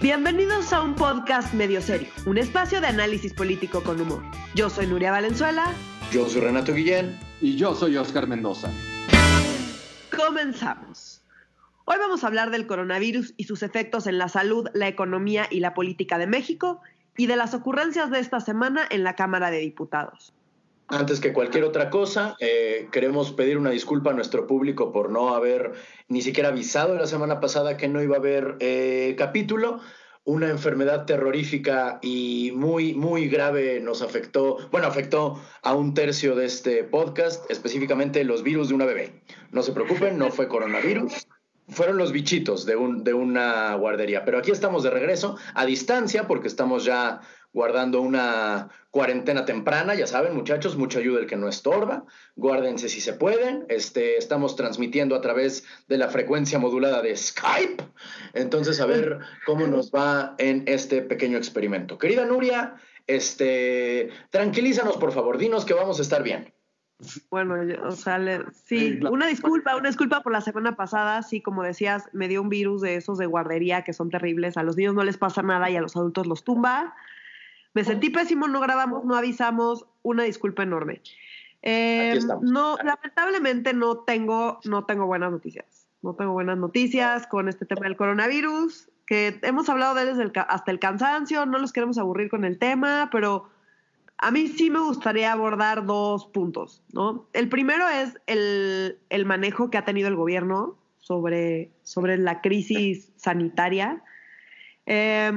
Bienvenidos a un podcast medio serio, un espacio de análisis político con humor. Yo soy Nuria Valenzuela. Yo soy Renato Guillén. Y yo soy Oscar Mendoza. Comenzamos. Hoy vamos a hablar del coronavirus y sus efectos en la salud, la economía y la política de México y de las ocurrencias de esta semana en la Cámara de Diputados. Antes que cualquier otra cosa, eh, queremos pedir una disculpa a nuestro público por no haber ni siquiera avisado la semana pasada que no iba a haber eh, capítulo. Una enfermedad terrorífica y muy, muy grave nos afectó, bueno, afectó a un tercio de este podcast, específicamente los virus de una bebé. No se preocupen, no fue coronavirus, fueron los bichitos de, un, de una guardería. Pero aquí estamos de regreso, a distancia, porque estamos ya guardando una cuarentena temprana, ya saben, muchachos, mucha ayuda el que no estorba, guárdense si se pueden, este, estamos transmitiendo a través de la frecuencia modulada de Skype, entonces a ver cómo nos va en este pequeño experimento. Querida Nuria, este, tranquilízanos por favor, dinos que vamos a estar bien. Bueno, o sea, sí, una disculpa, una disculpa por la semana pasada, sí, como decías, me dio un virus de esos de guardería que son terribles, a los niños no les pasa nada y a los adultos los tumba. Me sentí pésimo, no grabamos, no avisamos, una disculpa enorme. Eh, no, lamentablemente no tengo, no tengo buenas noticias. No tengo buenas noticias con este tema del coronavirus, que hemos hablado de él desde hasta el cansancio, no los queremos aburrir con el tema, pero a mí sí me gustaría abordar dos puntos, ¿no? El primero es el, manejo que ha tenido el gobierno sobre, sobre la crisis sanitaria. Eh,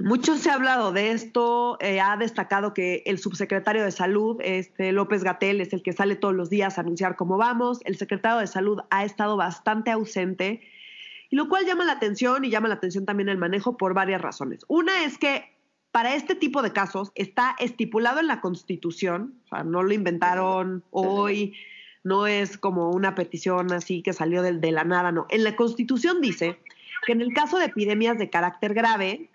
mucho se ha hablado de esto, eh, ha destacado que el subsecretario de Salud, este López Gatel, es el que sale todos los días a anunciar cómo vamos. El secretario de Salud ha estado bastante ausente, y lo cual llama la atención y llama la atención también el manejo por varias razones. Una es que para este tipo de casos está estipulado en la Constitución, o sea, no lo inventaron hoy, no es como una petición así que salió de, de la nada, no. En la Constitución dice que en el caso de epidemias de carácter grave,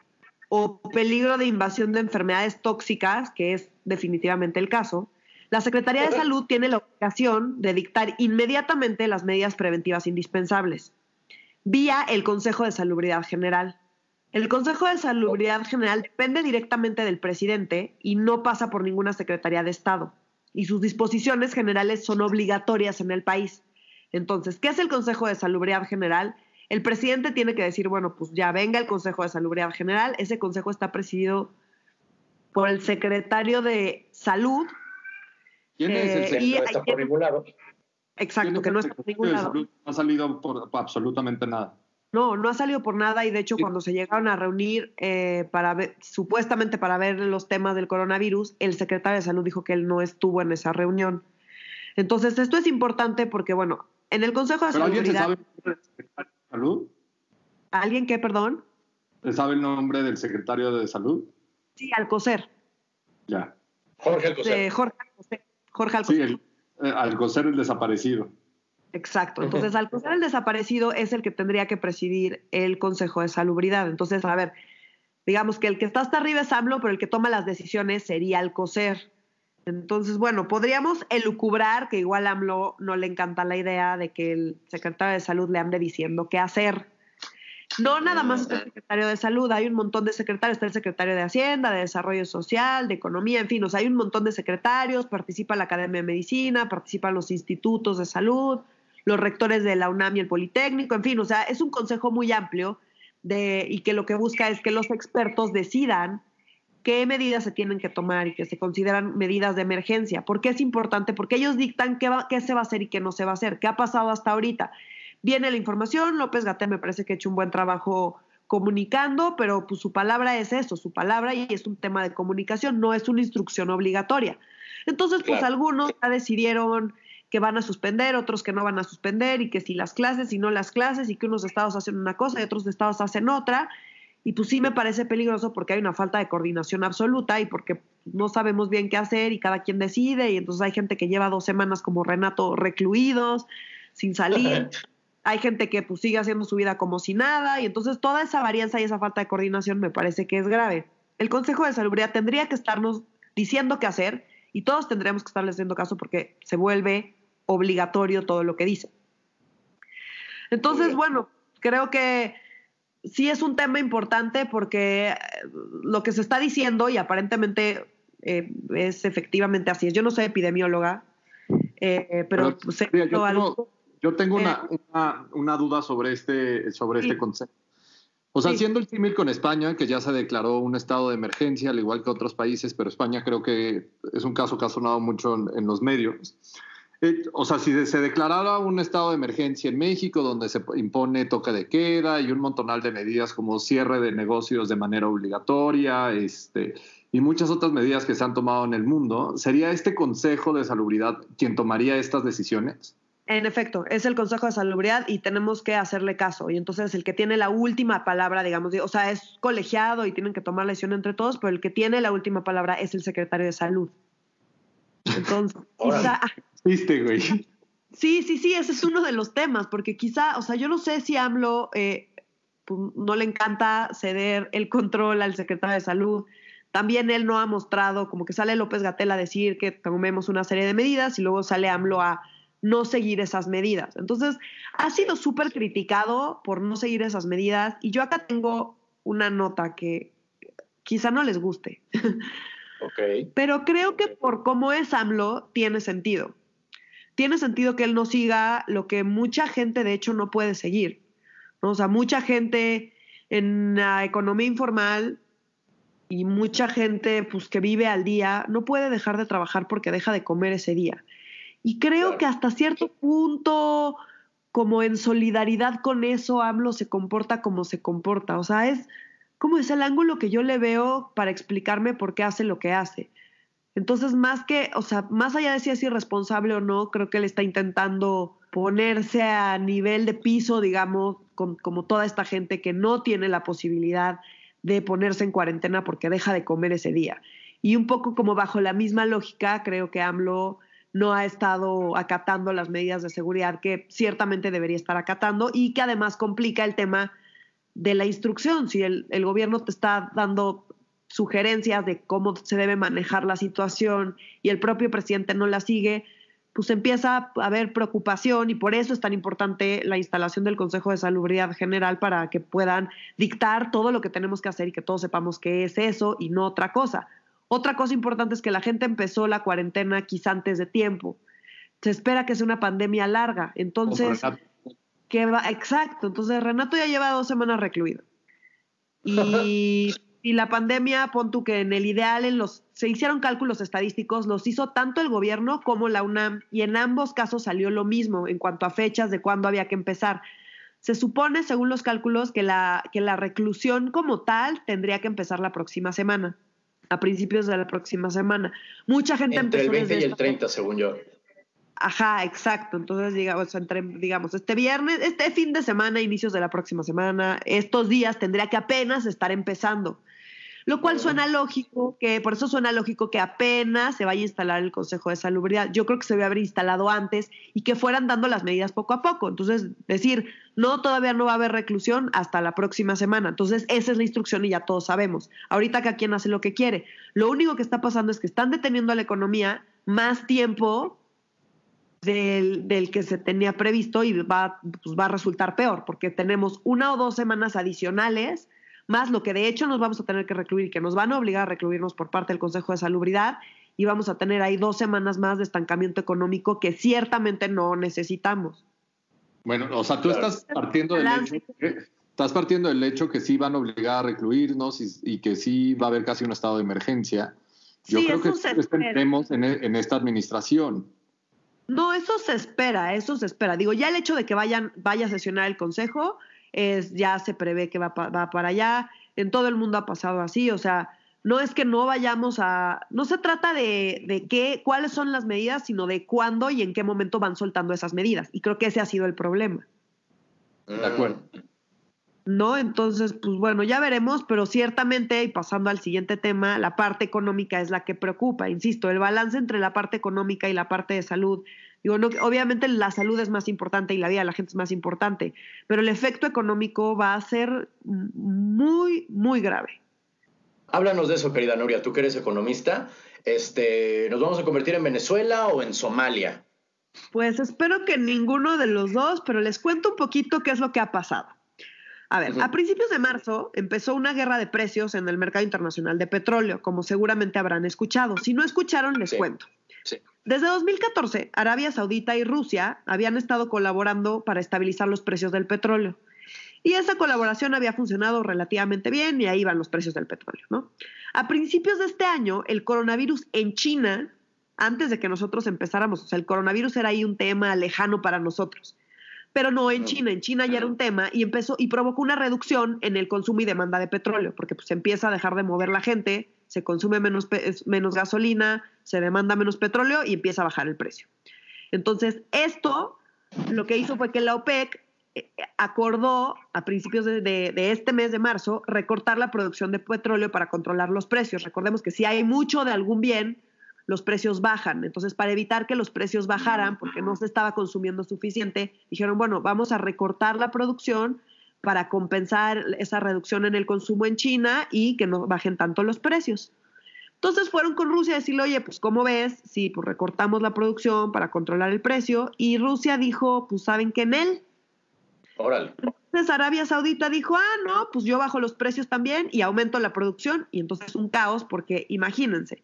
o peligro de invasión de enfermedades tóxicas, que es definitivamente el caso, la Secretaría de Salud tiene la obligación de dictar inmediatamente las medidas preventivas indispensables, vía el Consejo de Salubridad General. El Consejo de Salubridad General depende directamente del presidente y no pasa por ninguna Secretaría de Estado, y sus disposiciones generales son obligatorias en el país. Entonces, ¿qué es el Consejo de Salubridad General? El presidente tiene que decir, bueno, pues ya venga el Consejo de Salubridad General. Ese consejo está presidido por el secretario de Salud. ¿Quién es el eh, secretario? Está por ningún lado. Exacto, que no está por ningún lado. No ha salido por, absolutamente nada. No, no ha salido por nada y de hecho cuando se llegaron a reunir eh, para ver, supuestamente para ver los temas del coronavirus, el secretario de salud dijo que él no estuvo en esa reunión. Entonces esto es importante porque bueno, en el Consejo de Salud salud? ¿Alguien qué, perdón? ¿Sabe el nombre del secretario de salud? Sí, Alcocer. Ya. Jorge Alcocer. Jorge Alcocer. Jorge Alcocer. Sí, el, eh, Alcocer el desaparecido. Exacto. Entonces, Alcocer el desaparecido es el que tendría que presidir el Consejo de Salubridad. Entonces, a ver, digamos que el que está hasta arriba es AMLO, pero el que toma las decisiones sería Alcocer. Entonces, bueno, podríamos elucubrar que igual a AMLO no le encanta la idea de que el secretario de salud le ande diciendo qué hacer. No nada más el secretario de salud, hay un montón de secretarios, está el secretario de Hacienda, de Desarrollo Social, de Economía, en fin, o sea, hay un montón de secretarios, participa la Academia de Medicina, participan los institutos de salud, los rectores de la UNAM y el Politécnico, en fin, o sea, es un consejo muy amplio de, y que lo que busca es que los expertos decidan qué medidas se tienen que tomar y que se consideran medidas de emergencia. ¿Por qué es importante? Porque ellos dictan qué, qué se va a hacer y qué no se va a hacer, qué ha pasado hasta ahorita. Viene la información, López Gatel me parece que ha hecho un buen trabajo comunicando, pero pues su palabra es eso, su palabra y es un tema de comunicación, no es una instrucción obligatoria. Entonces, pues algunos ya decidieron que van a suspender, otros que no van a suspender y que si las clases y no las clases y que unos estados hacen una cosa y otros estados hacen otra y pues sí me parece peligroso porque hay una falta de coordinación absoluta y porque no sabemos bien qué hacer y cada quien decide y entonces hay gente que lleva dos semanas como Renato recluidos, sin salir. hay gente que pues sigue haciendo su vida como si nada y entonces toda esa varianza y esa falta de coordinación me parece que es grave. El Consejo de Salubridad tendría que estarnos diciendo qué hacer y todos tendríamos que estarles haciendo caso porque se vuelve obligatorio todo lo que dice. Entonces, bueno, creo que sí es un tema importante porque eh, lo que se está diciendo y aparentemente eh, es efectivamente así. Yo no soy epidemióloga, eh, pero, yo, tengo, una, duda sobre este, sobre este concepto. O sea, haciendo el símil con España, que ya se declaró un estado de emergencia, al igual que otros países, pero España creo que es un caso que ha sonado mucho en los medios. Eh, o sea, si se declarara un estado de emergencia en México donde se impone toque de queda y un montonal de medidas como cierre de negocios de manera obligatoria este, y muchas otras medidas que se han tomado en el mundo, ¿sería este Consejo de Salubridad quien tomaría estas decisiones? En efecto, es el Consejo de Salubridad y tenemos que hacerle caso. Y entonces el que tiene la última palabra, digamos, o sea, es colegiado y tienen que tomar la decisión entre todos, pero el que tiene la última palabra es el secretario de Salud. Entonces, quizá, ¿Viste, güey? Sí, sí, sí, ese es uno de los temas, porque quizá, o sea, yo no sé si AMLO eh, pues, no le encanta ceder el control al secretario de salud. También él no ha mostrado, como que sale López Gatel a decir que tomemos una serie de medidas y luego sale AMLO a no seguir esas medidas. Entonces, ha sido súper criticado por no seguir esas medidas y yo acá tengo una nota que quizá no les guste. Okay. Pero creo que por cómo es AMLO tiene sentido tiene sentido que él no siga lo que mucha gente de hecho no puede seguir. O sea, mucha gente en la economía informal y mucha gente pues, que vive al día no puede dejar de trabajar porque deja de comer ese día. Y creo que hasta cierto punto, como en solidaridad con eso, AMLO se comporta como se comporta. O sea, es como es el ángulo que yo le veo para explicarme por qué hace lo que hace. Entonces, más que, o sea, más allá de si es irresponsable o no, creo que él está intentando ponerse a nivel de piso, digamos, como toda esta gente que no tiene la posibilidad de ponerse en cuarentena porque deja de comer ese día. Y un poco como bajo la misma lógica, creo que AMLO no ha estado acatando las medidas de seguridad que ciertamente debería estar acatando y que además complica el tema de la instrucción. Si el, el gobierno te está dando sugerencias de cómo se debe manejar la situación y el propio presidente no la sigue, pues empieza a haber preocupación y por eso es tan importante la instalación del Consejo de Salubridad General para que puedan dictar todo lo que tenemos que hacer y que todos sepamos qué es eso y no otra cosa. Otra cosa importante es que la gente empezó la cuarentena quizá antes de tiempo. Se espera que sea una pandemia larga. Entonces, ¿qué va? Exacto. Entonces, Renato ya lleva dos semanas recluido. Y y la pandemia, pon tú que en el ideal en los, se hicieron cálculos estadísticos, los hizo tanto el gobierno como la UNAM, y en ambos casos salió lo mismo en cuanto a fechas de cuándo había que empezar. Se supone, según los cálculos, que la, que la reclusión como tal tendría que empezar la próxima semana, a principios de la próxima semana. Mucha gente Entre el 20 y el 30, según yo. Ajá, exacto. Entonces, digamos, entre, digamos, este viernes, este fin de semana, inicios de la próxima semana, estos días tendría que apenas estar empezando. Lo cual suena lógico, que por eso suena lógico que apenas se vaya a instalar el Consejo de Salubridad. Yo creo que se debe haber instalado antes y que fueran dando las medidas poco a poco. Entonces, decir, no, todavía no va a haber reclusión hasta la próxima semana. Entonces, esa es la instrucción y ya todos sabemos. Ahorita cada quien hace lo que quiere. Lo único que está pasando es que están deteniendo a la economía más tiempo del, del, que se tenía previsto y va, pues va a resultar peor, porque tenemos una o dos semanas adicionales más lo que de hecho nos vamos a tener que recluir, que nos van a obligar a recluirnos por parte del Consejo de Salubridad, y vamos a tener ahí dos semanas más de estancamiento económico que ciertamente no necesitamos. Bueno, o sea, tú estás partiendo del hecho que, estás partiendo del hecho que sí van a obligar a recluirnos y, que sí va a haber casi un estado de emergencia. Yo creo que tendremos en, en esta administración. No, eso se espera, eso se espera. Digo, ya el hecho de que vayan, vaya a sesionar el Consejo, es, ya se prevé que va, va para allá, en todo el mundo ha pasado así, o sea, no es que no vayamos a, no se trata de, de qué, cuáles son las medidas, sino de cuándo y en qué momento van soltando esas medidas. Y creo que ese ha sido el problema. De acuerdo. ¿No? Entonces, pues bueno, ya veremos, pero ciertamente, y pasando al siguiente tema, la parte económica es la que preocupa. Insisto, el balance entre la parte económica y la parte de salud Digo, no, obviamente la salud es más importante y la vida de la gente es más importante, pero el efecto económico va a ser muy, muy grave. Háblanos de eso, querida Nuria, tú que eres economista. Este, ¿Nos vamos a convertir en Venezuela o en Somalia? Pues espero que ninguno de los dos, pero les cuento un poquito qué es lo que ha pasado. A ver, a principios de marzo empezó una guerra de precios en el mercado internacional de petróleo, como seguramente habrán escuchado. Si no escucharon, les cuento. Desde 2014, Arabia Saudita y Rusia habían estado colaborando para estabilizar los precios del petróleo. Y esa colaboración había funcionado relativamente bien y ahí van los precios del petróleo, ¿no? A principios de este año, el coronavirus en China, antes de que nosotros empezáramos, o sea, el coronavirus era ahí un tema lejano para nosotros. Pero no en China, en China ya era un tema y empezó y provocó una reducción en el consumo y demanda de petróleo, porque pues empieza a dejar de mover la gente, se consume menos, menos gasolina, se demanda menos petróleo y empieza a bajar el precio. Entonces, esto lo que hizo fue que la OPEC eh, acordó a principios de, este mes de marzo recortar la producción de petróleo para controlar los precios. Recordemos que si hay mucho de algún bien, los precios bajan. Entonces, para evitar que los precios bajaran, porque no se estaba consumiendo suficiente, dijeron, bueno, vamos a recortar la producción para compensar esa reducción en el consumo en China y que no bajen tanto los precios. Entonces fueron con Rusia a decirle, oye, pues ¿cómo ves? Si pues recortamos la producción para controlar el precio. Y Rusia dijo, pues ¿saben qué en él? Entonces Arabia Saudita dijo, ah, no, pues yo bajo los precios también y aumento la producción. Y entonces un caos porque imagínense,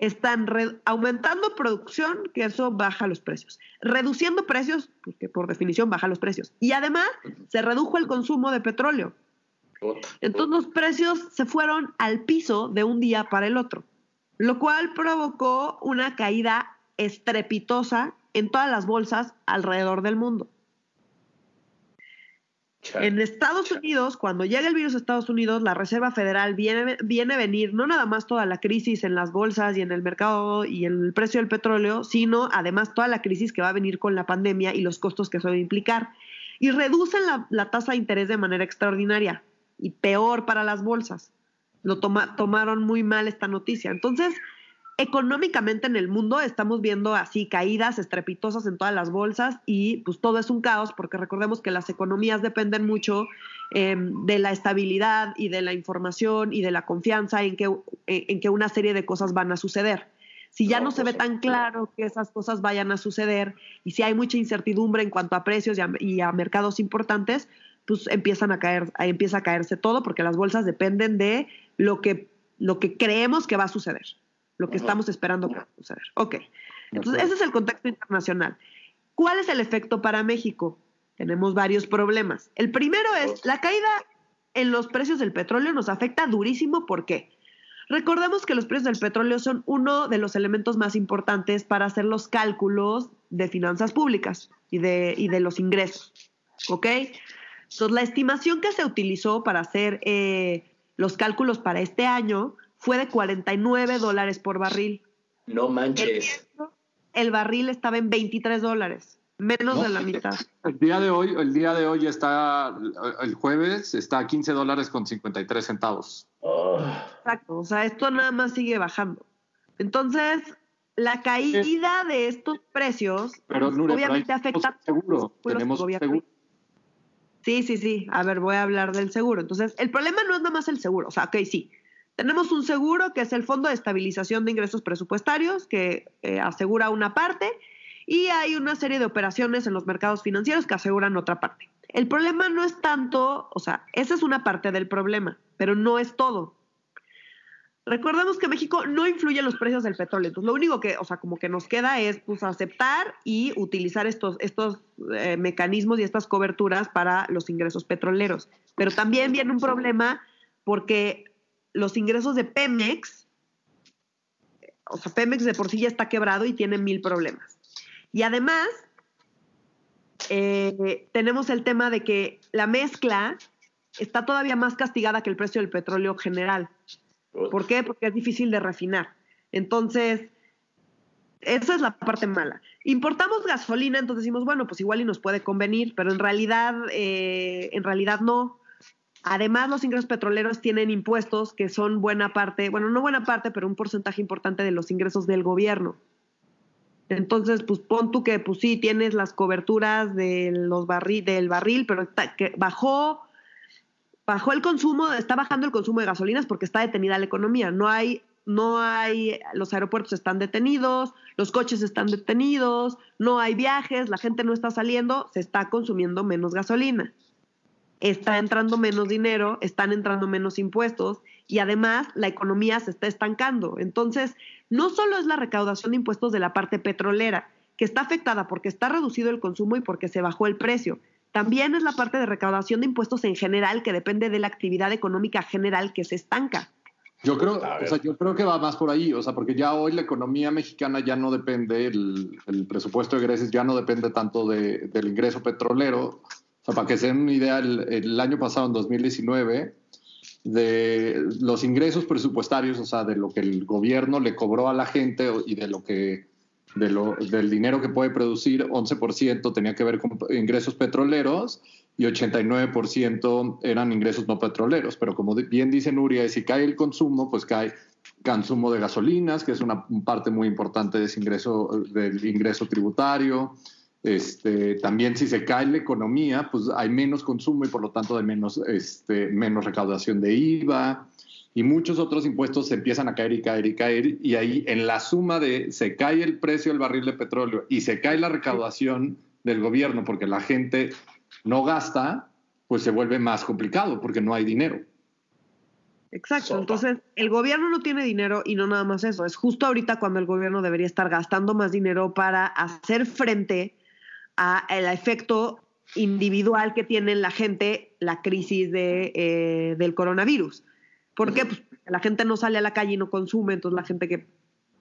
están aumentando producción, que eso baja los precios. Reduciendo precios, porque por definición baja los precios. Y además se redujo el consumo de petróleo. Entonces los precios se fueron al piso de un día para el otro, lo cual provocó una caída estrepitosa en todas las bolsas alrededor del mundo. En Estados Unidos, cuando llega el virus a Estados Unidos, la Reserva Federal viene, viene a venir no nada más toda la crisis en las bolsas y en el mercado y en el precio del petróleo, sino además toda la crisis que va a venir con la pandemia y los costos que eso va a implicar. Y reducen la, la tasa de interés de manera extraordinaria y peor para las bolsas. Lo tomaron muy mal esta noticia. Entonces, económicamente en el mundo estamos viendo así caídas estrepitosas en todas las bolsas y pues todo es un caos porque recordemos que las economías dependen mucho em, de la estabilidad y de la información y de la confianza en que, en que una serie de cosas van a suceder. Si ya no se ve tan claro que esas cosas vayan a suceder y si hay mucha incertidumbre en cuanto a precios y a, y a mercados importantes, pues empiezan a caer, empieza a caerse todo porque las bolsas dependen de lo que, lo que creemos que va a suceder lo que estamos esperando que suceder. Ok, entonces ese es el contexto internacional. ¿Cuál es el efecto para México? Tenemos varios problemas. El primero es la caída en los precios del petróleo nos afecta durísimo. ¿Por qué? Recordemos que los precios del petróleo son uno de los elementos más importantes para hacer los cálculos de finanzas públicas y de, y de los ingresos. ¿Ok? Entonces, la estimación que se utilizó para hacer eh, los cálculos para este año fue de 49 dólares por barril. No manches. El, barril estaba en 23 dólares, menos de la mitad. El día de hoy, el día de hoy está, el jueves está a 15 dólares con 53 centavos. Exacto, o sea, esto nada más sigue bajando. Entonces, la caída de estos precios pues, obviamente afecta seguro, tenemos seguro. Sí, sí, sí. A ver, voy a hablar del seguro. Entonces, el problema no es nada más el seguro. O sea, ok, sí. Tenemos un seguro que es el Fondo de Estabilización de Ingresos Presupuestarios, que eh, asegura una parte, y hay una serie de operaciones en los mercados financieros que aseguran otra parte. El problema no es tanto, o sea, esa es una parte del problema, pero no es todo. Recordemos que México no influye en los precios del petróleo, entonces lo único que, o sea, como que nos queda es pues aceptar y utilizar estos, estos eh, mecanismos y estas coberturas para los ingresos petroleros. Pero también viene un problema porque los ingresos de Pemex, o sea, Pemex de por sí ya está quebrado y tiene mil problemas. Y además, eh, tenemos el tema de que la mezcla está todavía más castigada que el precio del petróleo general. ¿Por qué? Porque es difícil de refinar. Entonces, esa es la parte mala. Importamos gasolina, entonces decimos, bueno, pues igual y nos puede convenir, pero en realidad, eh, en realidad no. Además, los ingresos petroleros tienen impuestos que son buena parte, bueno, no buena parte, pero un porcentaje importante de los ingresos del gobierno. Entonces, pues pon tú que, pues sí, tienes las coberturas de los del barril, pero que bajó, bajó el consumo, está bajando el consumo de gasolinas porque está detenida la economía. No hay, no hay, los aeropuertos están detenidos, los coches están detenidos, no hay viajes, la gente no está saliendo, se está consumiendo menos gasolina. Está entrando menos dinero, están entrando menos impuestos y además la economía se está estancando. Entonces, no solo es la recaudación de impuestos de la parte petrolera, que está afectada porque está reducido el consumo y porque se bajó el precio. También es la parte de recaudación de impuestos en general, que depende de la actividad económica general que se estanca. Yo creo, o sea, yo creo que va más por ahí, o sea, porque ya hoy la economía mexicana ya no depende, el, presupuesto de egresos ya no depende tanto del ingreso petrolero. Para que se den una idea, el, año pasado, en 2019, de los ingresos presupuestarios, o sea, de lo que el gobierno le cobró a la gente y de lo que de lo, del dinero que puede producir, 11% tenía que ver con ingresos petroleros y 89% eran ingresos no petroleros. Pero como bien dice Nuria, si cae el consumo, pues cae consumo de gasolinas, que es una parte muy importante de ese ingreso, del ingreso tributario. Este, también si se cae la economía, pues hay menos consumo y por lo tanto hay menos, este, menos recaudación de IVA y muchos otros impuestos se empiezan a caer y caer y caer y ahí en la suma de se cae el precio del barril de petróleo y se cae la recaudación del gobierno porque la gente no gasta, pues se vuelve más complicado porque no hay dinero. Exacto, entonces el gobierno no tiene dinero y no nada más eso, es justo ahorita cuando el gobierno debería estar gastando más dinero para hacer frente al efecto individual que tiene en la gente la crisis de, eh, del coronavirus. ¿Por qué? Pues la gente no sale a la calle y no consume, entonces la gente que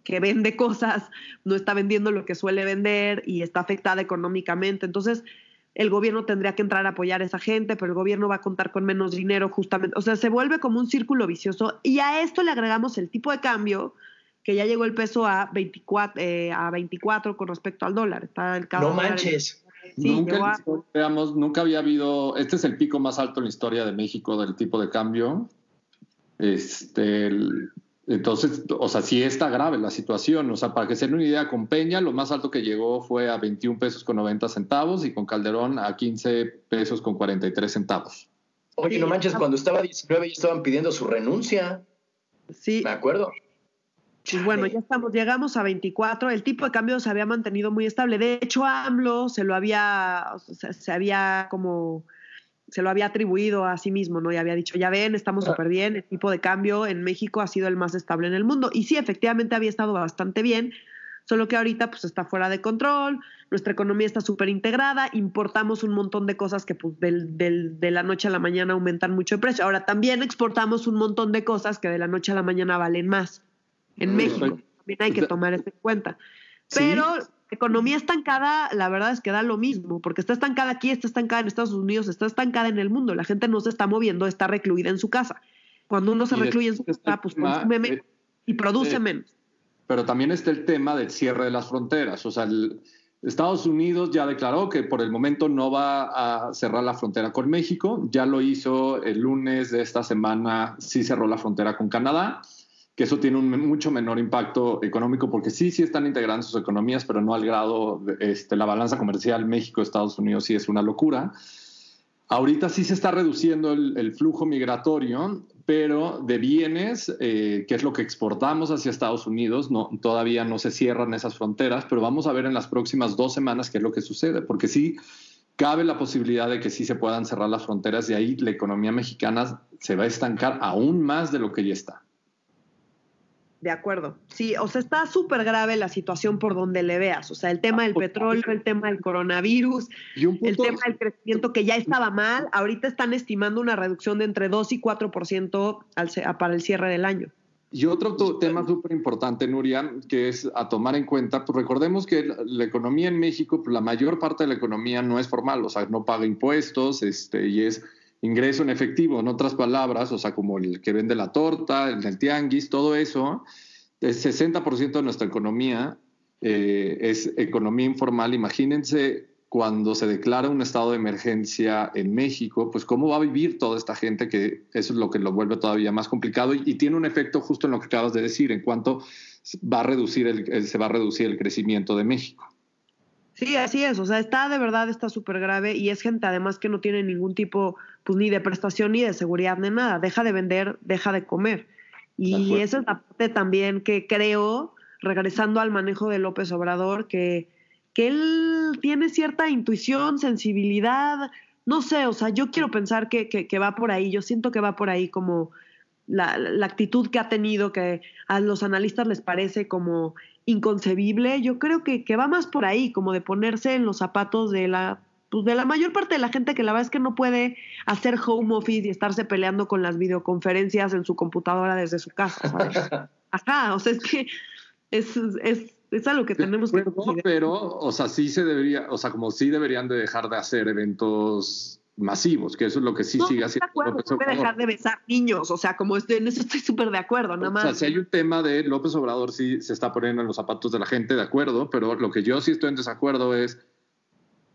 que vende cosas no está vendiendo lo que suele vender y está afectada económicamente. Entonces, el gobierno tendría que entrar a apoyar a esa gente, pero el gobierno va a contar con menos dinero justamente. O sea, se vuelve como un círculo vicioso y a esto le agregamos el tipo de cambio que ya llegó el peso a 24, eh, a 24 con respecto al dólar. Está el no manches. nunca, veamos, nunca había habido, este es el pico más alto en la historia de México del tipo de cambio. Este, entonces, o sea, sí está grave la situación. O sea, para que se den una idea, con Peña lo más alto que llegó fue a 21 pesos con 90 centavos y con Calderón a 15 pesos con 43 centavos. Oye, no manches, cuando estaba 19 ya estaban pidiendo su renuncia. Sí. Me acuerdo. Pues bueno, ya estamos, llegamos a 24. El tipo de cambio se había mantenido muy estable. De hecho, AMLO se lo había, se había como se lo había atribuido a sí mismo, ¿no? Y había dicho, ya ven, estamos súper bien, el tipo de cambio en México ha sido el más estable en el mundo. Y sí, efectivamente había estado bastante bien, solo que ahorita pues está fuera de control, nuestra economía está súper integrada, importamos un montón de cosas que pues del, del, de la noche a la mañana aumentan mucho de precio. Ahora también exportamos un montón de cosas que de la noche a la mañana valen más en México. También hay que tomar eso en cuenta. Pero economía estancada, la verdad es que da lo mismo, porque está estancada aquí, está estancada en Estados Unidos, está estancada en el mundo. La gente no se está moviendo, está recluida en su casa. Cuando uno se recluye en su casa, pues consume menos y produce menos. Pero también está el tema del cierre de las fronteras. O sea, Estados Unidos ya declaró que por el momento no va a cerrar la frontera con México. Ya lo hizo el lunes de esta semana, sí cerró la frontera con Canadá que eso tiene un mucho menor impacto económico porque sí, sí están integrando sus economías, pero no al grado, de, este, la balanza comercial México-Estados Unidos sí es una locura. Ahorita sí se está reduciendo el, flujo migratorio, pero de bienes, eh, que es lo que exportamos hacia Estados Unidos, todavía no se cierran esas fronteras, pero vamos a ver en las próximas dos semanas qué es lo que sucede, porque sí cabe la posibilidad de que sí se puedan cerrar las fronteras y ahí la economía mexicana se va a estancar aún más de lo que ya está. De acuerdo. Sí, o sea, está súper grave la situación por donde le veas. O sea, el tema del petróleo, el tema del coronavirus, el tema del crecimiento que ya estaba mal. Ahorita están estimando una reducción de entre 2 y 4% al, para el cierre del año. Y otro tema súper importante, Nuria, que es a tomar en cuenta, pues recordemos que la, economía en México, pues la mayor parte de la economía no es formal, o sea, no paga impuestos este, y es ingreso en efectivo, en otras palabras, o sea, como el que vende la torta, el tianguis, todo eso, el 60% de nuestra economía eh, es economía informal. Imagínense cuando se declara un estado de emergencia en México, pues cómo va a vivir toda esta gente, que eso es lo que lo vuelve todavía más complicado y, tiene un efecto justo en lo que acabas de decir, en cuanto va a reducir el, se va a reducir el crecimiento de México. Sí, así es, o sea, está de verdad, está súper grave y es gente además que no tiene ningún tipo, pues ni de prestación ni de seguridad ni nada, deja de vender, deja de comer. Y esa es la parte también que creo, regresando al manejo de López Obrador, que, que él tiene cierta intuición, sensibilidad, no sé, o sea, yo quiero pensar que, que, va por ahí, yo siento que va por ahí como la, la, actitud que ha tenido, que a los analistas les parece como inconcebible, yo creo que, que va más por ahí, como de ponerse en los zapatos de la pues de la mayor parte de la gente que la verdad es que no puede hacer home office y estarse peleando con las videoconferencias en su computadora desde su casa, ¿sabes? Ajá, o sea, es que es, es, es algo que tenemos que Pero, o sea, sí se debería, o sea, como sí deberían de dejar de hacer eventos masivos, que eso es lo que sí sigue haciendo. López Obrador. dejar de besar niños, o sea, como estoy, en eso estoy súper de acuerdo, nada más. O sea, si hay un tema de López Obrador sí se está poniendo en los zapatos de la gente, de acuerdo, pero lo que yo sí estoy en desacuerdo es,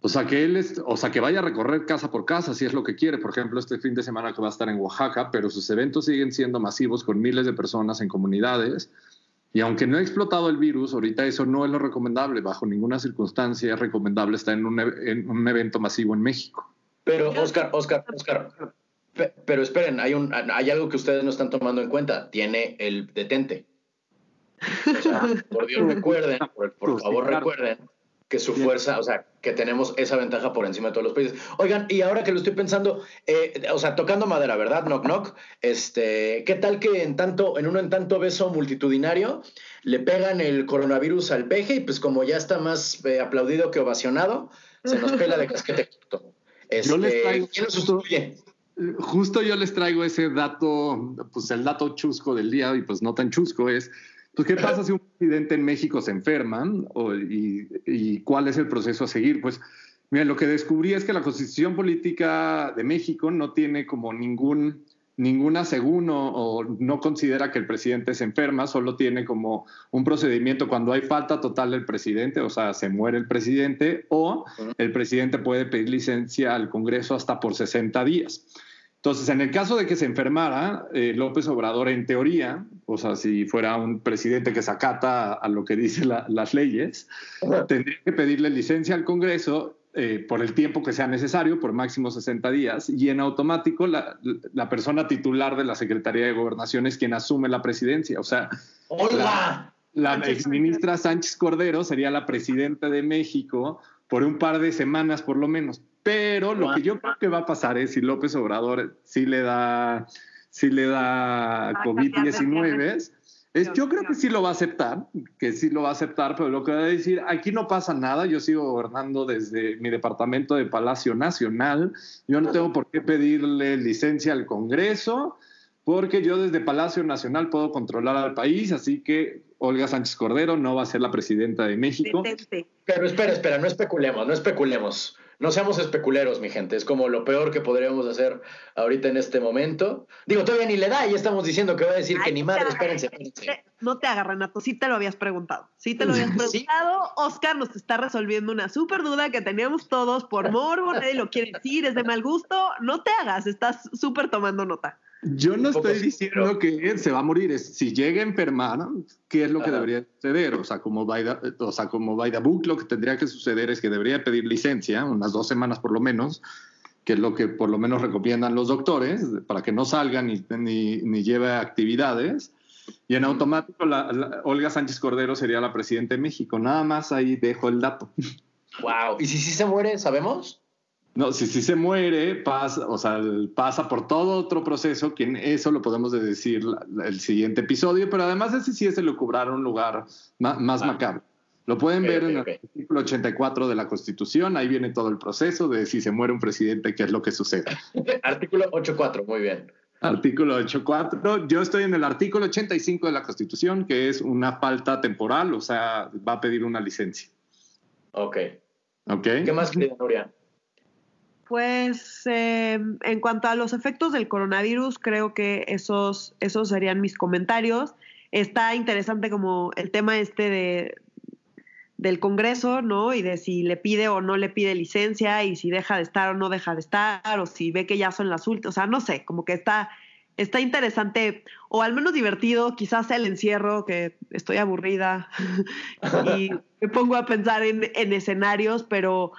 o sea, que él es, o sea, que vaya a recorrer casa por casa si es lo que quiere. Por ejemplo, este fin de semana que va a estar en Oaxaca, pero sus eventos siguen siendo masivos con miles de personas en comunidades y aunque no ha explotado el virus, ahorita eso no es lo recomendable. Bajo ninguna circunstancia es recomendable estar en un, en un evento masivo en México. Pero, Oscar, Oscar, Oscar, pero esperen, hay, un, hay algo que ustedes no están tomando en cuenta. Tiene el detente. O sea, por Dios recuerden, por favor recuerden que su fuerza, o sea, que tenemos esa ventaja por encima de todos los países. Oigan, y ahora que lo estoy pensando, eh, o sea, tocando madera, ¿verdad? Knock knock. Este, ¿qué tal que en tanto, en uno en tanto beso multitudinario, le pegan el coronavirus al peje y pues como ya está más eh, aplaudido que ovacionado, se nos pela de casquete. Este, yo les traigo, justo, justo yo les traigo ese dato, pues el dato chusco del día y pues no tan chusco es pues, ¿qué pasa si un presidente en México se enferma y, cuál es el proceso a seguir? Pues, mira, lo que descubrí es que la constitución política de México no tiene como ningún ninguna según o, no considera que el presidente se enferma, solo tiene como un procedimiento cuando hay falta total del presidente, o sea, se muere el presidente o el presidente puede pedir licencia al Congreso hasta por 60 días. Entonces, en el caso de que se enfermara, eh, López Obrador, en teoría, o sea, si fuera un presidente que se acata a lo que dicen las leyes, tendría que pedirle licencia al Congreso eh, por el tiempo que sea necesario, por máximo 60 días, y en automático la, persona titular de la Secretaría de Gobernación es quien asume la presidencia. O sea, ¡Hola! la, la exministra Sánchez Cordero sería la presidenta de México por un par de semanas por lo menos. Pero lo que yo creo que va a pasar es si López Obrador sí le da, sí le da COVID-19, es, yo creo que sí lo va a aceptar, que sí lo va a aceptar, pero lo que va a decir, aquí no pasa nada, yo sigo gobernando desde mi departamento de Palacio Nacional, yo no tengo por qué pedirle licencia al Congreso, porque yo desde Palacio Nacional puedo controlar al país, así que Olga Sánchez Cordero no va a ser la presidenta de México. Pero espera, espera, no especulemos, no especulemos. No seamos especuleros, mi gente. Es como lo peor que podríamos hacer ahorita en este momento. Digo, todavía ni le da y ya estamos diciendo que va a decir que ni madre. Espérense, espérense. No te hagas, Renato. Sí te lo habías preguntado. Sí te lo habías preguntado. Oscar nos está resolviendo una súper duda que teníamos todos por morbo. Nadie lo quiere decir, es de mal gusto. No te hagas. Estás súper tomando nota. Yo no estoy diciendo que se va a morir, es, si llega a enfermar, ¿qué es lo que debería suceder? O sea, como by o sea, como by the book, lo que tendría que suceder es que debería pedir licencia, unas dos semanas por lo menos, que es lo que por lo menos recomiendan los doctores, para que no salgan ni, ni, lleve actividades. Y en automático, la, Olga Sánchez Cordero sería la presidenta de México. Nada más ahí dejo el dato. Wow. ¿Y si sí se muere, sabemos? No, si, si se muere, pasa, o sea, pasa por todo otro proceso, que eso lo podemos decir el siguiente episodio, pero además ese sí es el lucubrar un lugar más, ah. macabro. Lo pueden ver en el artículo 84 de la Constitución, ahí viene todo el proceso de si se muere un presidente, qué es lo que sucede. artículo 84, muy bien. Artículo 84. Yo estoy en el artículo 85 de la Constitución, que es una falta temporal, o sea, va a pedir una licencia. Ok. Ok. ¿Qué más, querida Nuria? Pues eh, en cuanto a los efectos del coronavirus, creo que esos, esos serían mis comentarios. Está interesante como el tema este de, del Congreso, ¿no? Y de si le pide o no le pide licencia y si deja de estar o no deja de estar o si ve que ya son las últimas, o sea, no sé, como que está, está interesante o al menos divertido, quizás el encierro, que estoy aburrida y me pongo a pensar en, en escenarios, pero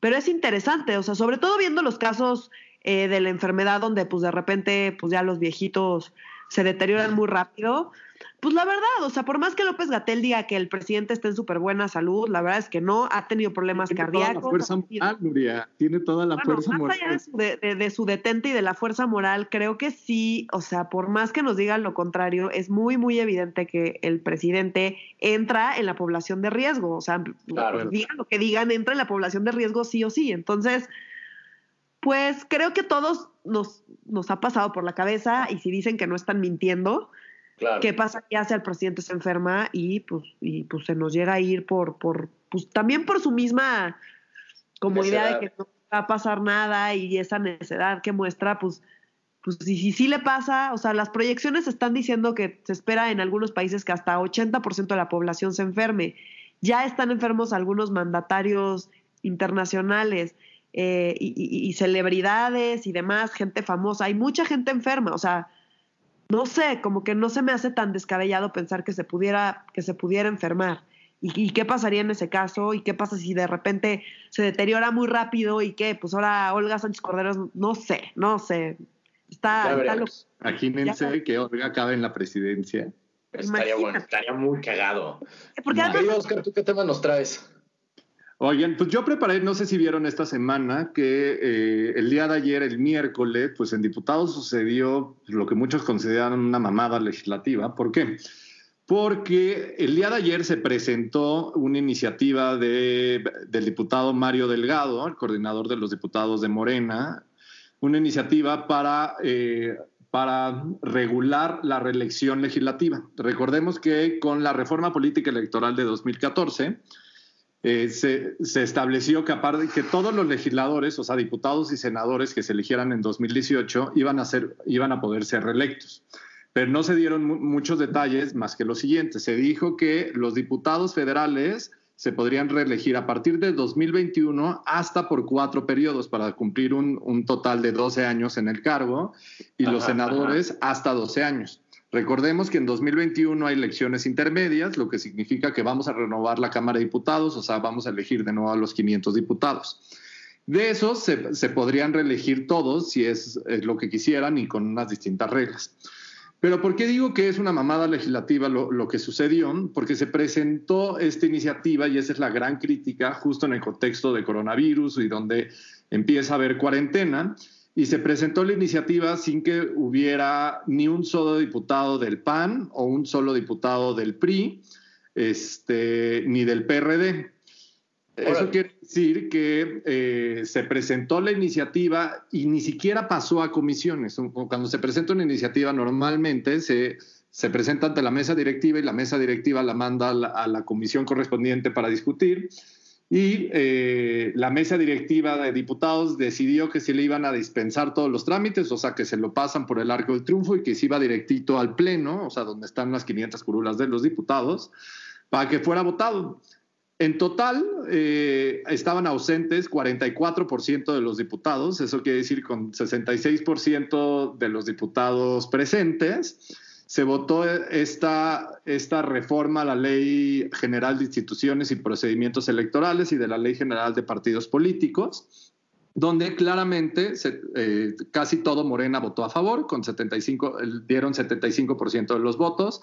pero es interesante, o sea, sobre todo viendo los casos eh, de la enfermedad donde pues de repente pues ya los viejitos se deterioran muy rápido. Pues la verdad, o sea, por más que López Gatel diga que el presidente está en súper buena salud, la verdad es que no, ha tenido problemas tiene cardíacos. Toda la fuerza moral, Nuria, tiene toda la fuerza más moral. allá de su, de, su, detente y de la fuerza moral, creo que sí, o sea, por más que nos digan lo contrario, es muy, muy evidente que el presidente entra en la población de riesgo, o sea, digan lo que digan, entra en la población de riesgo sí o sí. Entonces, pues creo que todos nos, nos ha pasado por la cabeza y si dicen que no están mintiendo, ¿Qué pasa? ¿Qué hace el presidente? Se enferma y pues, y pues se nos llega a ir por, por pues también por su misma como idea de que no va a pasar nada y esa necesidad que muestra, pues, pues si sí le pasa, o sea, las proyecciones están diciendo que se espera en algunos países que hasta 80% de la población se enferme. Ya están enfermos algunos mandatarios internacionales eh, y celebridades y demás, gente famosa. Hay mucha gente enferma, o sea, no sé, como que no se me hace tan descabellado pensar que se pudiera, que se pudiera enfermar. ¿Y, qué pasaría en ese caso? ¿Y qué pasa si de repente se deteriora muy rápido y qué? Pues ahora Olga Sánchez Cordero, no sé, no sé. Está, está Imagínense que Olga acabe en la presidencia. Estaría bueno, estaría muy cagado. Porque además, Oscar, ¿tú qué tema nos traes? Oigan, pues yo preparé, no sé si vieron esta semana, que eh, el día de ayer, el miércoles, pues en diputados sucedió lo que muchos consideran una mamada legislativa. ¿Por qué? Porque el día de ayer se presentó una iniciativa de, del diputado Mario Delgado, el coordinador de los diputados de Morena, una iniciativa para, eh, para regular la reelección legislativa. Recordemos que con la reforma política electoral de 2014, eh, se, estableció que, aparte, que todos los legisladores, o sea, diputados y senadores que se eligieran en 2018, iban a, ser, iban a poder ser reelectos. Pero no se dieron muchos detalles más que lo siguiente. Se dijo que los diputados federales se podrían reelegir a partir de 2021 hasta por cuatro periodos para cumplir un, total de 12 años en el cargo y los senadores hasta 12 años. Recordemos que en 2021 hay elecciones intermedias, lo que significa que vamos a renovar la Cámara de Diputados, o sea, vamos a elegir de nuevo a los 500 diputados. De esos se, podrían reelegir todos si es, lo que quisieran y con unas distintas reglas. Pero ¿por qué digo que es una mamada legislativa lo, lo, que sucedió? Porque se presentó esta iniciativa y esa es la gran crítica justo en el contexto de coronavirus y donde empieza a haber cuarentena y se presentó la iniciativa sin que hubiera ni un solo diputado del PAN o un solo diputado del PRI, este, ni del PRD. Eso quiere decir que eh, se presentó la iniciativa y ni siquiera pasó a comisiones. Cuando se presenta una iniciativa normalmente se, se presenta ante la mesa directiva y la mesa directiva la manda a la comisión correspondiente para discutir y eh, la mesa directiva de diputados decidió que se le iban a dispensar todos los trámites, o sea, que se lo pasan por el arco del triunfo y que se iba directito al pleno, o sea, donde están las 500 curulas de los diputados, para que fuera votado. En total, eh, estaban ausentes 44% de los diputados, eso quiere decir con 66% de los diputados presentes se votó esta, esta reforma a la Ley General de Instituciones y Procedimientos Electorales y de la Ley General de Partidos Políticos, donde claramente eh, casi todo Morena votó a favor, con 75, dieron 75% de los votos.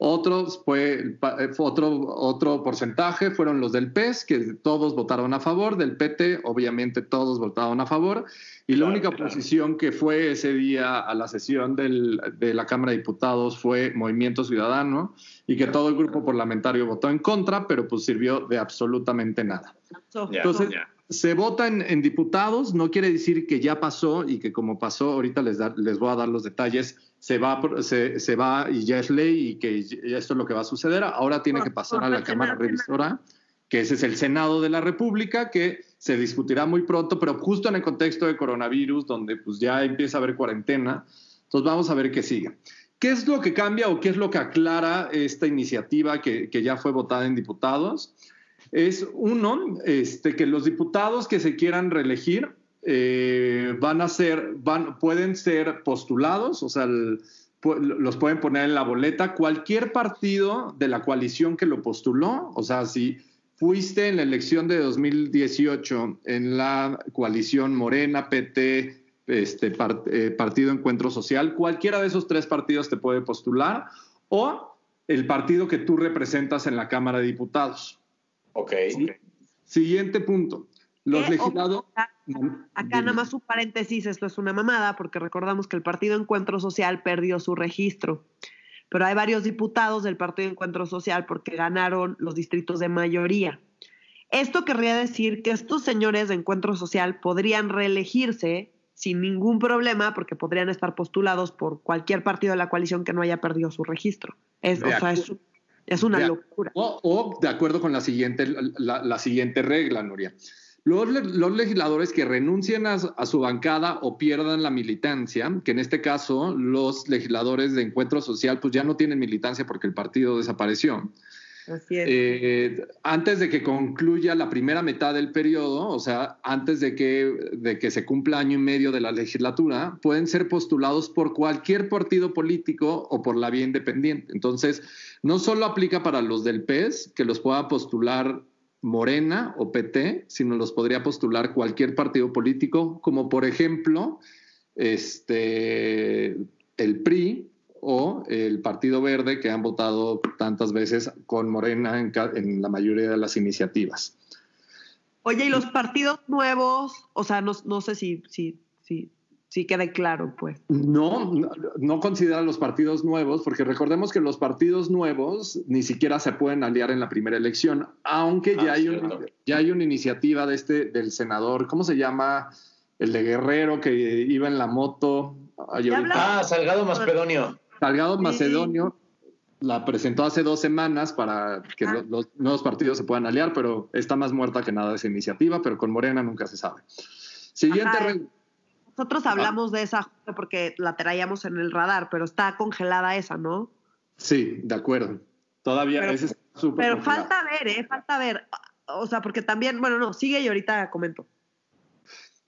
Otros fue, otro, otro porcentaje fueron los del PES, que todos votaron a favor, del PT, obviamente todos votaron a favor, y la única oposición que fue ese día a la sesión de la Cámara de Diputados fue Movimiento Ciudadano, y que todo el grupo parlamentario votó en contra, pero pues sirvió de absolutamente nada. Entonces, se vota en, diputados, no quiere decir que ya pasó y que como pasó, ahorita les, les voy a dar los detalles se va, se, se, va y ya es ley y que esto es lo que va a suceder. Ahora tiene que pasar a la Cámara Revisora, que ese es el Senado de la República, que se discutirá muy pronto, pero justo en el contexto de coronavirus, donde pues ya empieza a haber cuarentena. Entonces vamos a ver qué sigue. ¿Qué es lo que cambia o qué es lo que aclara esta iniciativa que, que ya fue votada en diputados? Es uno, este, que los diputados que se quieran reelegir eh, van a ser, van, pueden ser postulados, o sea, los pueden poner en la boleta cualquier partido de la coalición que lo postuló, o sea, si fuiste en la elección de 2018 en la coalición Morena, PT, este, eh, partido Encuentro Social. Cualquiera de esos tres partidos te puede postular o el partido que tú representas en la Cámara de Diputados. Ok. Siguiente punto. Los legisladores. Acá, nada más un paréntesis, esto es una mamada, porque recordamos que el Partido Encuentro Social perdió su registro. Pero hay varios diputados del Partido Encuentro Social porque ganaron los distritos de mayoría. Esto querría decir que estos señores de Encuentro Social podrían reelegirse sin ningún problema porque podrían estar postulados por cualquier partido de la coalición que no haya perdido su registro. Es, o sea, es, una locura. O, de acuerdo con la siguiente, la, siguiente regla, Nuria. Los, los, legisladores que renuncien a, a, su bancada o pierdan la militancia, que en este caso los legisladores de Encuentro Social pues ya no tienen militancia porque el partido desapareció. Eh, antes de que concluya la primera mitad del periodo, o sea, antes de que, de que se cumpla año y medio de la legislatura, pueden ser postulados por cualquier partido político o por la vía independiente. Entonces, no solo aplica para los del PES, que los pueda postular Morena o PT, sino los podría postular cualquier partido político, como por ejemplo este, el PRI, o el Partido Verde, que han votado tantas veces con Morena en, la mayoría de las iniciativas. Oye, ¿y los partidos nuevos? O sea, no, sé si, si, si, si quede claro, pues. No, no, no considera los partidos nuevos, porque recordemos que los partidos nuevos ni siquiera se pueden aliar en la primera elección, aunque ya, ah, hay ya hay una iniciativa de este, del senador, ¿cómo se llama? El de Guerrero que iba en la moto. Ah, Salgado Macedonio. Salgado Macedonio la presentó hace dos semanas para que ah. los, nuevos partidos se puedan aliar, pero está más muerta que nada esa iniciativa, pero con Morena nunca se sabe. Siguiente. Nosotros hablamos de esa porque la traíamos en el radar, pero está congelada esa, ¿no? Sí, de acuerdo. Todavía pero, es súper Pero falta ver, ¿eh? Falta ver. O sea, porque también, bueno, no, sigue y ahorita comento.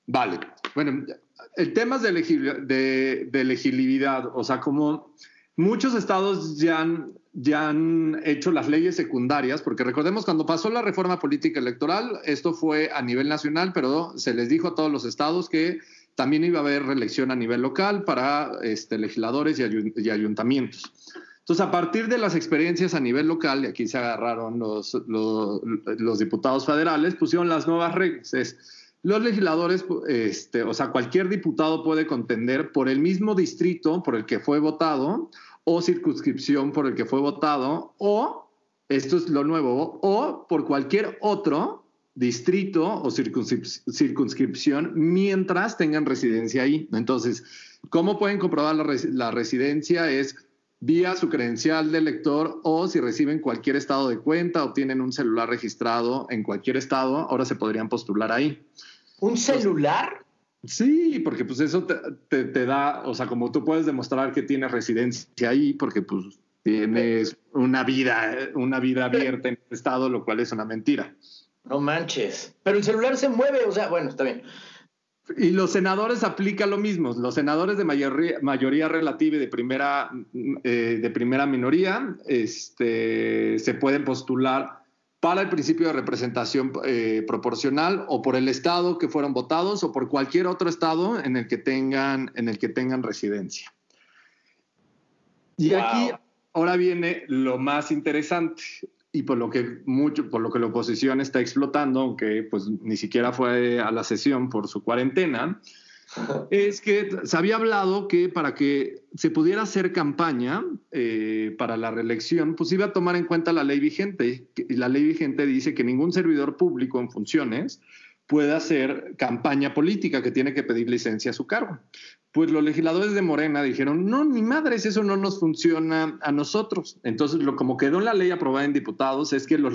Vale. Bueno, el tema es de, de, elegibilidad, o sea, como muchos estados ya han, ya han hecho las leyes secundarias, porque recordemos cuando pasó la reforma política electoral, esto fue a nivel nacional, pero se les dijo a todos los estados que también iba a haber reelección a nivel local para este, legisladores y, ayuntamientos. Entonces, a partir de las experiencias a nivel local, y aquí se agarraron los, diputados federales, pusieron las nuevas reglas. Los legisladores, este, o sea, cualquier diputado puede contender por el mismo distrito por el que fue votado o circunscripción por el que fue votado o, esto es lo nuevo, o por cualquier otro distrito o circunscripción mientras tengan residencia ahí. Entonces, ¿cómo pueden comprobar la, la residencia? Es vía su credencial de elector o si reciben cualquier estado de cuenta o tienen un celular registrado en cualquier estado, ahora se podrían postular ahí. ¿Un celular? Sí, porque pues eso te, da, o sea, como tú puedes demostrar que tienes residencia ahí, porque pues tienes una vida, una vida abierta en el estado, lo cual es una mentira. No manches. Pero el celular se mueve, o sea, bueno, está bien. Y los senadores aplica lo mismo. Los senadores de mayoría, mayoría relativa y de primera, eh, de primera minoría este, se pueden postular para el principio de representación eh, proporcional o por el estado que fueron votados o por cualquier otro estado en el que tengan, en el que tengan residencia. Y aquí ahora viene lo más interesante y por lo que mucho, por lo que la oposición está explotando, aunque pues ni siquiera fue a la sesión por su cuarentena, es que se había hablado que para que se pudiera hacer campaña eh, para la reelección, pues iba a tomar en cuenta la ley vigente. Y la ley vigente dice que ningún servidor público en funciones puede hacer campaña política, que tiene que pedir licencia a su cargo. Pues los legisladores de Morena dijeron, no, ni madres, eso no nos funciona a nosotros. Entonces, lo, como quedó en la ley aprobada en diputados, es que los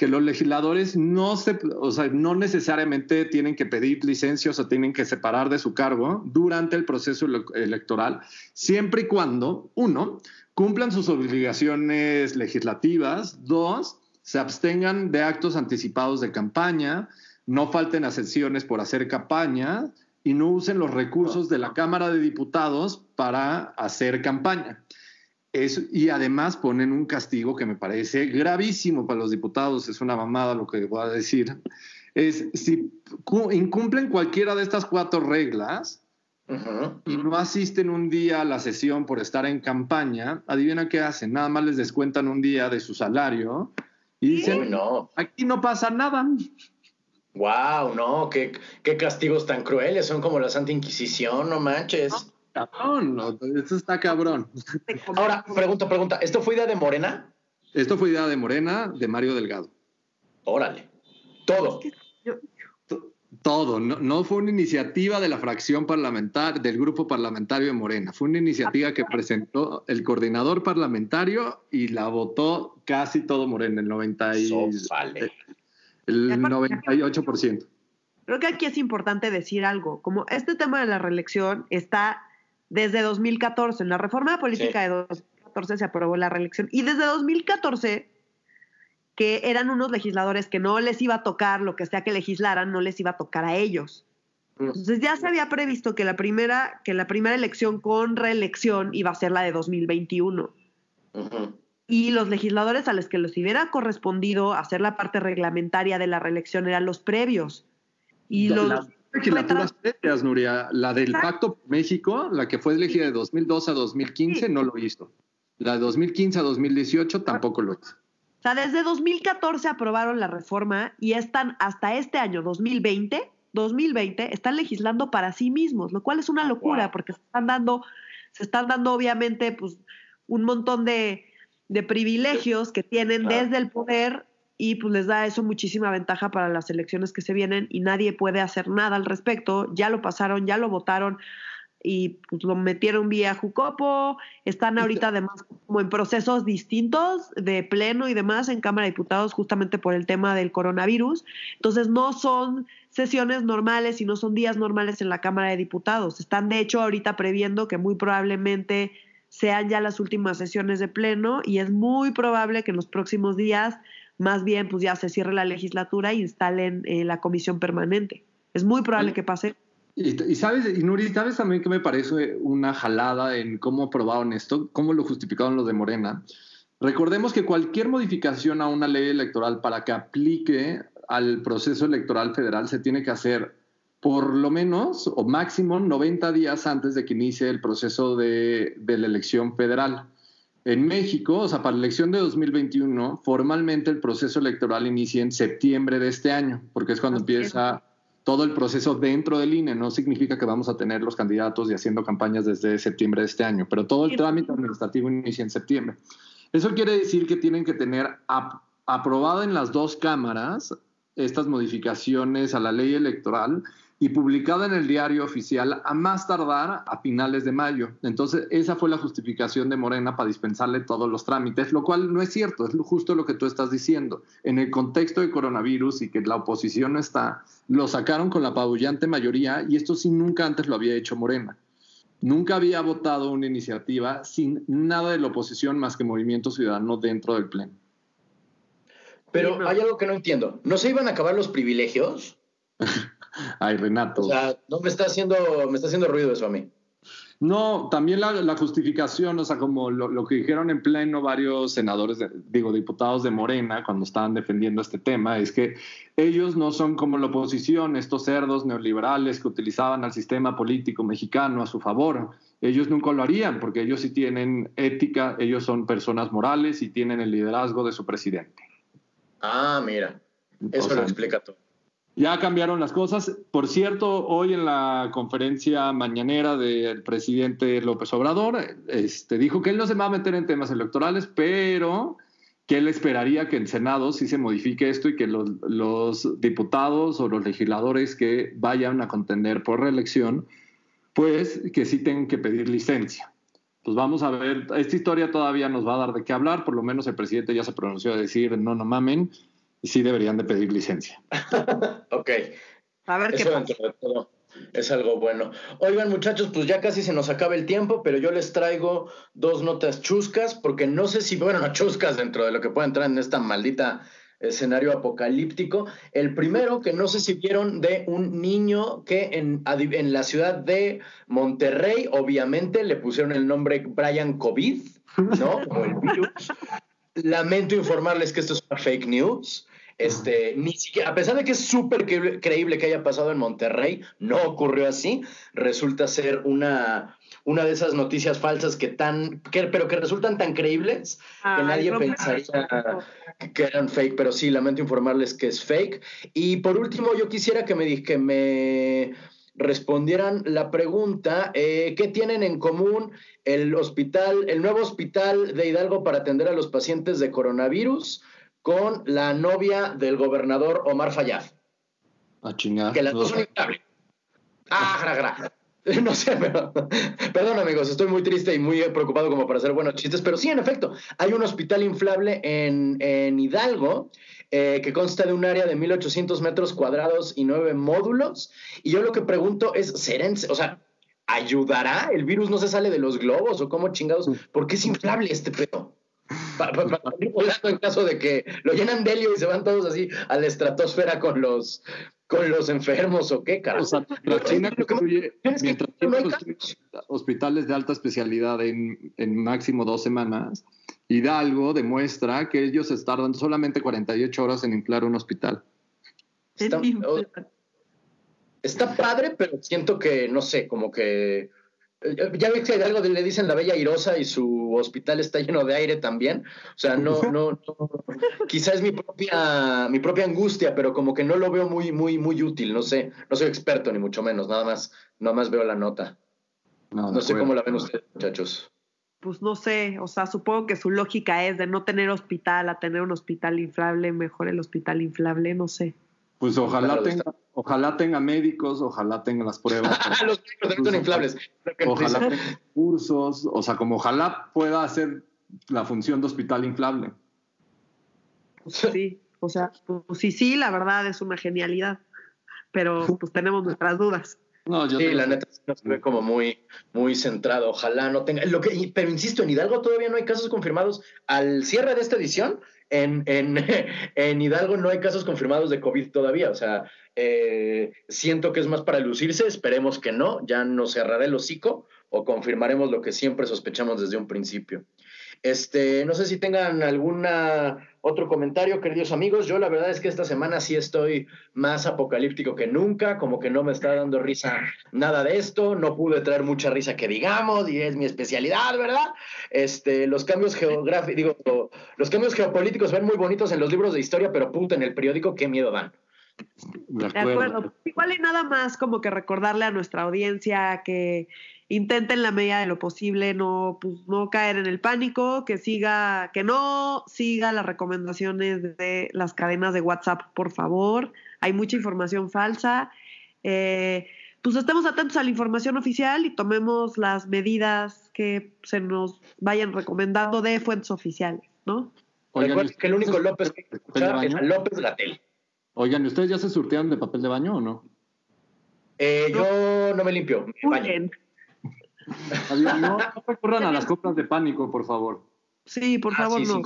que los legisladores no, se, o sea, no necesariamente tienen que pedir licencias o tienen que separar de su cargo durante el proceso electoral, siempre y cuando, uno, cumplan sus obligaciones legislativas, dos, se abstengan de actos anticipados de campaña, no falten a sesiones por hacer campaña y no usen los recursos de la Cámara de Diputados para hacer campaña y además ponen un castigo que me parece gravísimo para los diputados, es una mamada lo que voy a decir, es si incumplen cualquiera de estas cuatro reglas, y no asisten un día a la sesión por estar en campaña, adivina qué hacen, nada más les descuentan un día de su salario y dicen, no. aquí no pasa nada. Wow, no, qué, qué castigos tan crueles, son como la Santa Inquisición, no manches. cabrón, no, esto está cabrón. Ahora, pregunta, pregunta, ¿esto fue idea de Morena? Esto fue idea de Morena, de Mario Delgado. Órale, todo. Todo, no, fue una iniciativa de la fracción parlamentar, del grupo parlamentario de Morena, fue una iniciativa que presentó el coordinador parlamentario y la votó casi todo Morena, el, 90 el 98%. Creo que aquí es importante decir algo, como este tema de la reelección está desde 2014, en la reforma política de 2014 se aprobó la reelección y desde 2014 que eran unos legisladores que no les iba a tocar lo que sea que legislaran, no les iba a tocar a ellos. Mm. Entonces ya se había previsto que la primera, que la primera elección con reelección iba a ser la de 2021. Y los legisladores a los que les hubiera correspondido hacer la parte reglamentaria de la reelección eran los previos. Y los las legislaturas previas, Nuria, la del Pacto México, la que fue elegida de 2012 a 2015, no lo hizo. La de 2015 a 2018 tampoco lo hizo. O sea, desde 2014 aprobaron la reforma y están hasta este año 2020, 2020 están legislando para sí mismos, lo cual es una locura porque se están dando se están dando obviamente pues un montón de, de privilegios que tienen desde el poder y pues les da eso muchísima ventaja para las elecciones que se vienen y nadie puede hacer nada al respecto. Ya lo pasaron, ya lo votaron y pues, lo metieron vía Jucopo, están ahorita además como en procesos distintos de pleno y demás en Cámara de Diputados justamente por el tema del coronavirus. Entonces no son sesiones normales y no son días normales en la Cámara de Diputados. Están de hecho ahorita previendo que muy probablemente sean ya las últimas sesiones de pleno y es muy probable que en los próximos días más bien pues ya se cierre la legislatura e instalen eh, la comisión permanente. Es muy probable que pase. Y, sabes, y Nuri, ¿sabes también que me parece una jalada en cómo aprobaron esto? ¿Cómo lo justificaron los de Morena? Recordemos que cualquier modificación a una ley electoral para que aplique al proceso electoral federal se tiene que hacer por lo menos o máximo 90 días antes de que inicie el proceso de, de la elección federal. En México, o sea, para la elección de 2021, formalmente el proceso electoral inicia en septiembre de este año, porque es cuando empieza todo el proceso dentro del INE. No significa que vamos a tener los candidatos y haciendo campañas desde septiembre de este año, pero todo el trámite administrativo inicia en septiembre. Eso quiere decir que tienen que tener aprobado en las dos cámaras estas modificaciones a la ley electoral y publicada en el diario oficial a más tardar a finales de mayo. Entonces, esa fue la justificación de Morena para dispensarle todos los trámites, lo cual no es cierto, es justo lo que tú estás diciendo. En el contexto de coronavirus y que la oposición no está, lo sacaron con la apabullante mayoría y esto sí nunca antes lo había hecho Morena. Nunca había votado una iniciativa sin nada de la oposición más que Movimiento Ciudadano dentro del Pleno. Pero hay algo que no entiendo. ¿No se iban a acabar los privilegios? Ay, Renato. O sea, no me está haciendo, me está haciendo ruido eso a mí. No, también la, justificación, o sea, como lo, que dijeron en pleno varios senadores, digo, diputados de Morena, cuando estaban defendiendo este tema, es que ellos no son como la oposición, estos cerdos neoliberales que utilizaban al sistema político mexicano a su favor. Ellos nunca lo harían, porque ellos sí tienen ética, ellos son personas morales y tienen el liderazgo de su presidente. Ah, mira, eso lo explica todo. Ya cambiaron las cosas. Por cierto, hoy en la conferencia mañanera del presidente López Obrador, este, dijo que él no se va a meter en temas electorales, pero que él esperaría que en Senado sí se modifique esto y que los, los diputados o los legisladores que vayan a contender por reelección, pues que sí tengan que pedir licencia. Pues vamos a ver, esta historia todavía nos va a dar de qué hablar, por lo menos el presidente ya se pronunció a decir no, no mamen, y sí deberían de pedir licencia. ok. A ver qué pasa. es algo bueno. Oigan, muchachos, pues ya casi se nos acaba el tiempo, pero yo les traigo dos notas chuscas, porque no sé si, bueno, chuscas dentro de lo que puede entrar en esta maldita escenario apocalíptico. El primero, que no sé si vieron, de un niño que en, en la ciudad de Monterrey, obviamente, le pusieron el nombre Brian COVID, ¿no? Como el virus. Lamento informarles que esto es una fake news. Este, ni siquiera, a pesar de que es súper creíble que haya pasado en Monterrey, no ocurrió así. Resulta ser una, una de esas noticias falsas que tan, pero que resultan tan creíbles que nadie pensaría que eran fake, pero sí, lamento informarles que es fake. Y por último, yo quisiera que me, que me respondieran la pregunta, eh, ¿qué tienen en común el hospital, el nuevo hospital de Hidalgo para atender a los pacientes de coronavirus con la novia del gobernador Omar Fayad? A chingar. Que las dos son Ah, gra, gra. No sé, pero perdón amigos, estoy muy triste y muy preocupado como para hacer buenos chistes, pero sí, en efecto, hay un hospital inflable en, en Hidalgo eh, que consta de un área de 1800 metros cuadrados y nueve módulos. Y yo lo que pregunto es, o sea, ¿ayudará? ¿El virus no se sale de los globos o cómo chingados? ¿Por qué es inflable este pedo? Para, en caso de que lo llenan de helio y se van todos así a la estratosfera con los, con los enfermos o qué, carajo. O sea, la China construye, mientras hospitales de alta especialidad en, en, máximo dos semanas, Hidalgo demuestra que ellos tardan solamente 48 horas en inflar un hospital. Está, está padre, pero siento que, no sé, como que ya ves que hay algo le dicen la bella irosa y su hospital está lleno de aire también. O sea, no, no, no quizá es mi propia, mi propia angustia, pero como que no lo veo muy, muy, muy útil. No sé, no soy experto ni mucho menos, nada más, nada más veo la nota. No, sé cómo la ven ustedes, muchachos. Pues no sé, o sea, supongo que su lógica es de no tener hospital a tener un hospital inflable, mejor el hospital inflable, no sé. Pues ojalá tenga, ojalá tenga médicos, ojalá tenga las pruebas. los médicos son inflables. Ojalá tenga cursos, o sea, como ojalá pueda hacer la función de hospital inflable. Sí, o sea, pues sí, sí, la verdad es una genialidad, pero pues tenemos nuestras dudas. No, yo sí, la neta se ve como muy, muy centrado. Ojalá no tenga. Lo que, pero insisto, en Hidalgo todavía no hay casos confirmados. Al cierre de esta edición, en, en, en, Hidalgo no hay casos confirmados de COVID todavía. O sea, eh, siento que es más para lucirse, esperemos que no, ya nos cerrará el hocico o confirmaremos lo que siempre sospechamos desde un principio. Este, no sé si tengan alguna otro comentario, queridos amigos. Yo la verdad es que esta semana sí estoy más apocalíptico que nunca, como que no me está dando risa nada de esto, no pude traer mucha risa que digamos y es mi especialidad, ¿verdad? Este, los cambios geográficos, digo, los cambios geopolíticos ven muy bonitos en los libros de historia, pero puta en el periódico qué miedo dan. De acuerdo. Igual y nada más como que recordarle a nuestra audiencia que intenten la medida de lo posible no, pues, no caer en el pánico, que siga, que no siga las recomendaciones de las cadenas de WhatsApp, por favor. Hay mucha información falsa. Eh, pues estemos atentos a la información oficial y tomemos las medidas que se nos vayan recomendando de fuentes oficiales, ¿no? Oigan, que el único López que escuchar es López Gatel. Oigan, ¿ustedes ya se surtearon de papel de baño o no? Eh, yo no me limpio, me no, recurran a las compras de pánico, por favor. Sí, por ah, favor, no.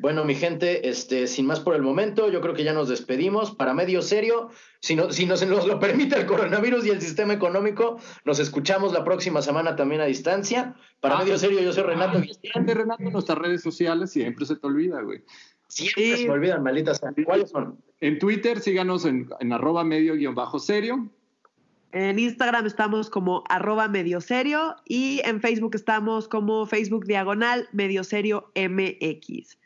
Bueno, mi gente, este, sin más por el momento, yo creo que ya nos despedimos. Para medio serio, si, no, si nos, nos lo permite el coronavirus y el sistema económico, nos escuchamos la próxima semana también a distancia. Para ah, medio serio, yo soy Renato. Ah, Renato, nuestras redes sociales siempre se te olvida, güey. Siempre se me olvidan, malditas. ¿Cuáles son? En Twitter, síganos en, en arroba medio guion bajo serio. En Instagram estamos como arroba medioserio y en Facebook estamos como Facebook diagonal medioserio MX.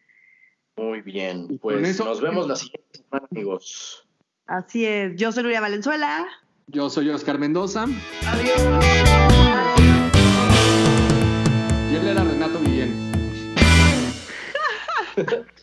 Muy bien, pues nos vemos la siguiente semana, amigos. Así es, yo soy Nuria Valenzuela. Yo soy Oscar Mendoza. Adiós. Y él era Renato Guillén.